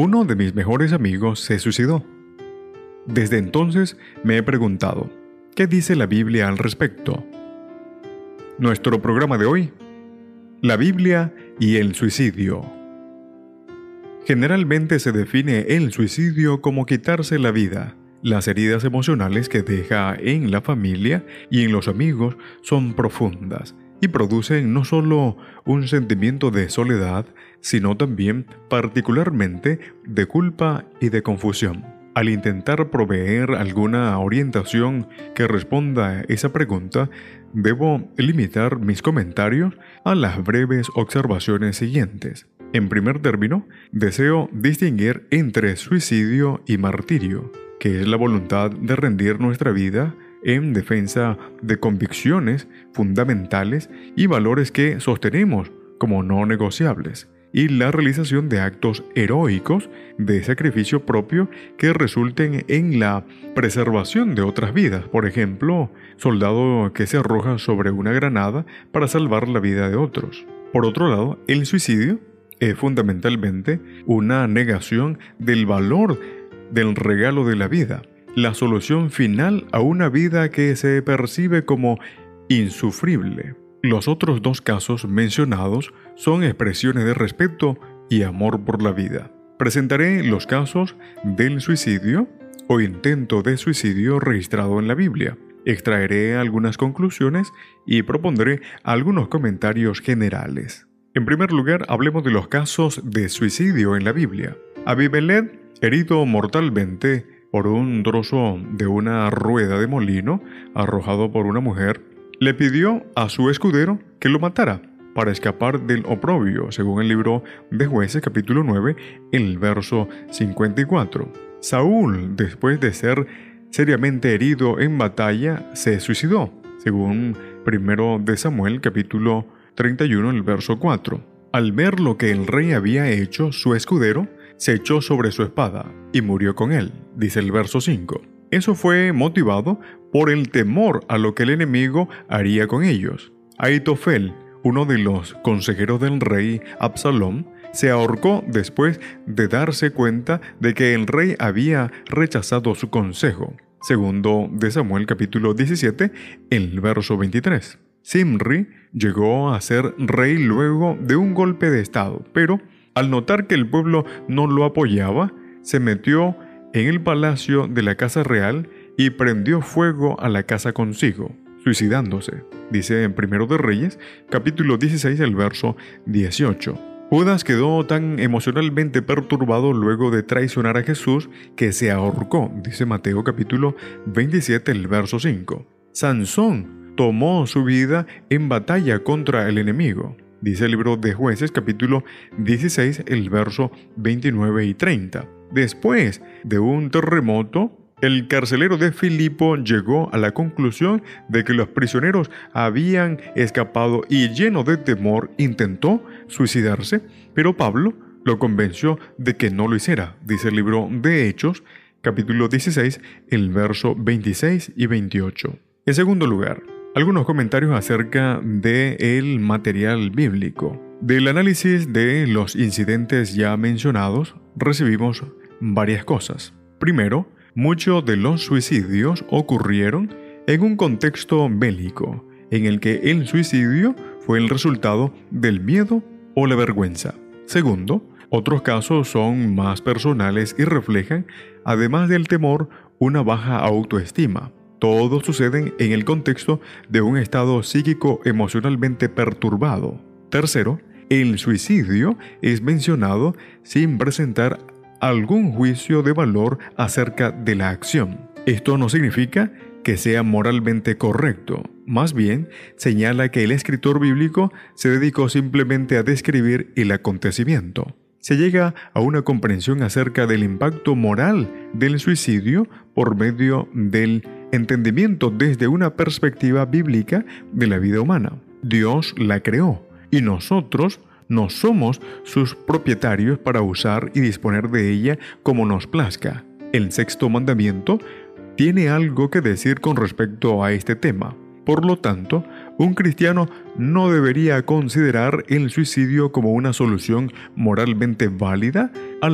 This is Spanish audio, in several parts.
Uno de mis mejores amigos se suicidó. Desde entonces me he preguntado, ¿qué dice la Biblia al respecto? Nuestro programa de hoy, la Biblia y el suicidio. Generalmente se define el suicidio como quitarse la vida. Las heridas emocionales que deja en la familia y en los amigos son profundas y producen no solo un sentimiento de soledad, sino también particularmente de culpa y de confusión. Al intentar proveer alguna orientación que responda a esa pregunta, debo limitar mis comentarios a las breves observaciones siguientes. En primer término, deseo distinguir entre suicidio y martirio, que es la voluntad de rendir nuestra vida en defensa de convicciones fundamentales y valores que sostenemos como no negociables, y la realización de actos heroicos de sacrificio propio que resulten en la preservación de otras vidas. Por ejemplo, soldado que se arroja sobre una granada para salvar la vida de otros. Por otro lado, el suicidio es fundamentalmente una negación del valor del regalo de la vida la solución final a una vida que se percibe como insufrible. Los otros dos casos mencionados son expresiones de respeto y amor por la vida. Presentaré los casos del suicidio o intento de suicidio registrado en la Biblia. Extraeré algunas conclusiones y propondré algunos comentarios generales. En primer lugar, hablemos de los casos de suicidio en la Biblia. Abimelech, herido mortalmente, por un trozo de una rueda de molino arrojado por una mujer, le pidió a su escudero que lo matara para escapar del oprobio, según el libro de jueces capítulo 9, el verso 54. Saúl, después de ser seriamente herido en batalla, se suicidó, según primero de Samuel capítulo 31, el verso 4. Al ver lo que el rey había hecho, su escudero se echó sobre su espada y murió con él, dice el verso 5. Eso fue motivado por el temor a lo que el enemigo haría con ellos. Aitofel, uno de los consejeros del rey Absalom, se ahorcó después de darse cuenta de que el rey había rechazado su consejo. Segundo de Samuel capítulo 17, el verso 23. Simri llegó a ser rey luego de un golpe de estado, pero al notar que el pueblo no lo apoyaba, se metió en el palacio de la casa real y prendió fuego a la casa consigo, suicidándose, dice en Primero de Reyes, capítulo 16, el verso 18. Judas quedó tan emocionalmente perturbado luego de traicionar a Jesús que se ahorcó, dice Mateo capítulo 27, el verso 5. Sansón tomó su vida en batalla contra el enemigo. Dice el libro de jueces capítulo 16, el verso 29 y 30. Después de un terremoto, el carcelero de Filipo llegó a la conclusión de que los prisioneros habían escapado y lleno de temor intentó suicidarse, pero Pablo lo convenció de que no lo hiciera, dice el libro de Hechos, capítulo 16, el verso 26 y 28. En segundo lugar, algunos comentarios acerca del material bíblico. Del análisis de los incidentes ya mencionados, recibimos varias cosas. Primero, muchos de los suicidios ocurrieron en un contexto bélico, en el que el suicidio fue el resultado del miedo o la vergüenza. Segundo, otros casos son más personales y reflejan, además del temor, una baja autoestima. Todo sucede en el contexto de un estado psíquico emocionalmente perturbado. Tercero, el suicidio es mencionado sin presentar algún juicio de valor acerca de la acción. Esto no significa que sea moralmente correcto, más bien señala que el escritor bíblico se dedicó simplemente a describir el acontecimiento. se llega a una comprensión acerca del impacto moral del suicidio por medio del entendimiento desde una perspectiva bíblica de la vida humana. Dios la creó y nosotros no somos sus propietarios para usar y disponer de ella como nos plazca. El sexto mandamiento tiene algo que decir con respecto a este tema. Por lo tanto, un cristiano no debería considerar el suicidio como una solución moralmente válida a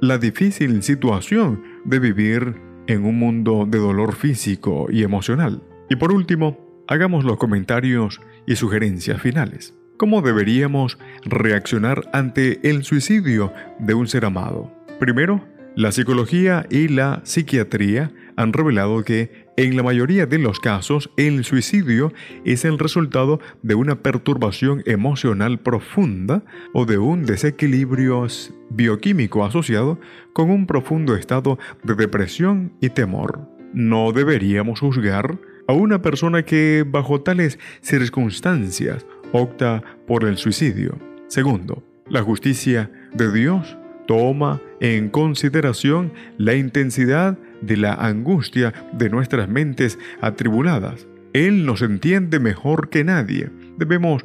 la difícil situación de vivir en un mundo de dolor físico y emocional. Y por último, hagamos los comentarios y sugerencias finales. ¿Cómo deberíamos reaccionar ante el suicidio de un ser amado? Primero, la psicología y la psiquiatría han revelado que en la mayoría de los casos el suicidio es el resultado de una perturbación emocional profunda o de un desequilibrio bioquímico asociado con un profundo estado de depresión y temor. No deberíamos juzgar a una persona que bajo tales circunstancias opta por el suicidio. Segundo, la justicia de Dios toma en consideración la intensidad de la angustia de nuestras mentes atribuladas. Él nos entiende mejor que nadie. Debemos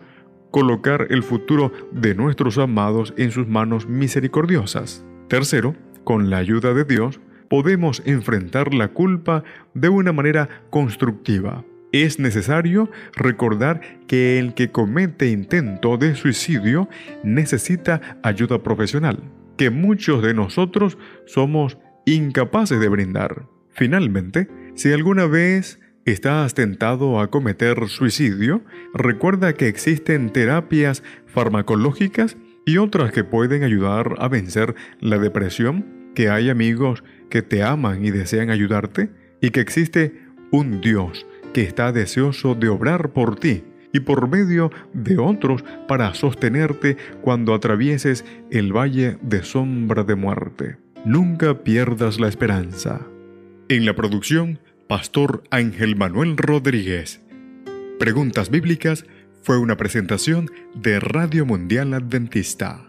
colocar el futuro de nuestros amados en sus manos misericordiosas. Tercero, con la ayuda de Dios, podemos enfrentar la culpa de una manera constructiva. Es necesario recordar que el que comete intento de suicidio necesita ayuda profesional, que muchos de nosotros somos incapaces de brindar. Finalmente, si alguna vez estás tentado a cometer suicidio, recuerda que existen terapias farmacológicas y otras que pueden ayudar a vencer la depresión, que hay amigos que te aman y desean ayudarte, y que existe un Dios que está deseoso de obrar por ti y por medio de otros para sostenerte cuando atravieses el valle de sombra de muerte. Nunca pierdas la esperanza. En la producción, Pastor Ángel Manuel Rodríguez. Preguntas Bíblicas fue una presentación de Radio Mundial Adventista.